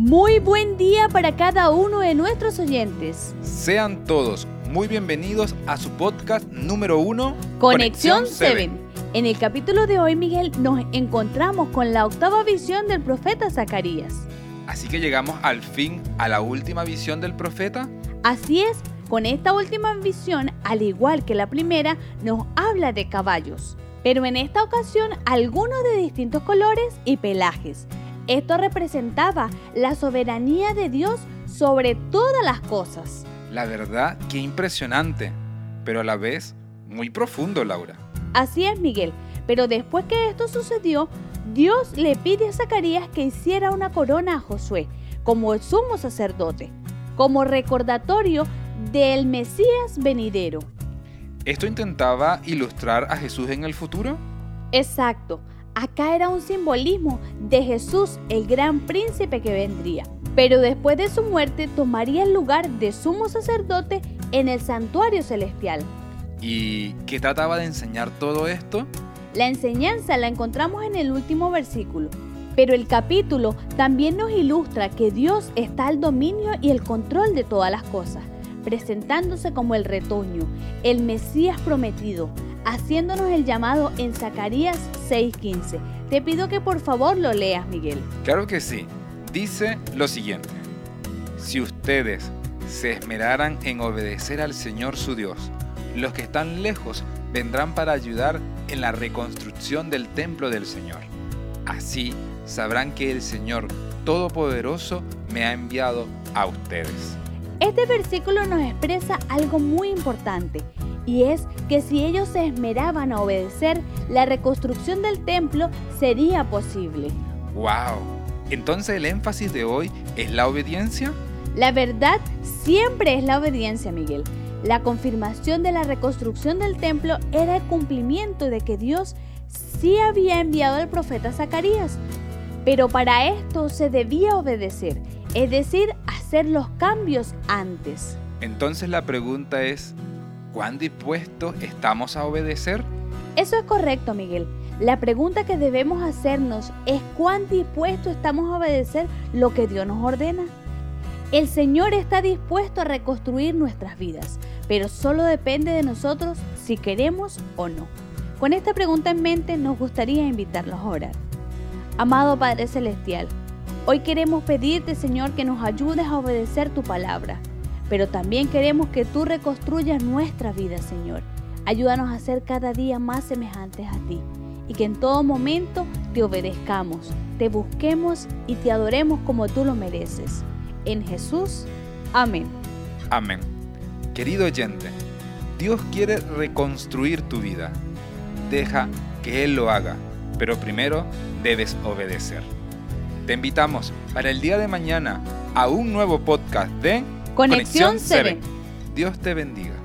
Muy buen día para cada uno de nuestros oyentes. Sean todos muy bienvenidos a su podcast número uno, Conexión 7. En el capítulo de hoy, Miguel, nos encontramos con la octava visión del profeta Zacarías. Así que llegamos al fin a la última visión del profeta. Así es, con esta última visión, al igual que la primera, nos habla de caballos, pero en esta ocasión algunos de distintos colores y pelajes. Esto representaba la soberanía de Dios sobre todas las cosas. La verdad, qué impresionante, pero a la vez muy profundo, Laura. Así es, Miguel, pero después que esto sucedió, Dios le pide a Zacarías que hiciera una corona a Josué como el sumo sacerdote, como recordatorio del Mesías venidero. ¿Esto intentaba ilustrar a Jesús en el futuro? Exacto. Acá era un simbolismo de Jesús, el gran príncipe que vendría. Pero después de su muerte tomaría el lugar de sumo sacerdote en el santuario celestial. ¿Y qué trataba de enseñar todo esto? La enseñanza la encontramos en el último versículo. Pero el capítulo también nos ilustra que Dios está al dominio y el control de todas las cosas, presentándose como el retoño, el Mesías prometido, haciéndonos el llamado en Zacarías 6:15. Te pido que por favor lo leas, Miguel. Claro que sí. Dice lo siguiente. Si ustedes se esmeraran en obedecer al Señor su Dios, los que están lejos vendrán para ayudar en la reconstrucción del templo del Señor. Así sabrán que el Señor Todopoderoso me ha enviado a ustedes. Este versículo nos expresa algo muy importante y es que si ellos se esmeraban a obedecer, la reconstrucción del templo sería posible. ¡Wow! Entonces el énfasis de hoy es la obediencia. La verdad siempre es la obediencia, Miguel. La confirmación de la reconstrucción del templo era el cumplimiento de que Dios sí había enviado al profeta Zacarías. Pero para esto se debía obedecer, es decir, hacer los cambios antes. Entonces la pregunta es, ¿cuán dispuestos estamos a obedecer? Eso es correcto, Miguel. La pregunta que debemos hacernos es cuán dispuestos estamos a obedecer lo que Dios nos ordena. El Señor está dispuesto a reconstruir nuestras vidas, pero solo depende de nosotros si queremos o no. Con esta pregunta en mente nos gustaría invitarlos a orar. Amado Padre Celestial, hoy queremos pedirte Señor que nos ayudes a obedecer tu palabra, pero también queremos que tú reconstruyas nuestra vida Señor. Ayúdanos a ser cada día más semejantes a ti y que en todo momento te obedezcamos, te busquemos y te adoremos como tú lo mereces. En Jesús, amén. Amén. Querido oyente, Dios quiere reconstruir tu vida. Deja que Él lo haga, pero primero debes obedecer. Te invitamos para el día de mañana a un nuevo podcast de Conexión 7. Dios te bendiga.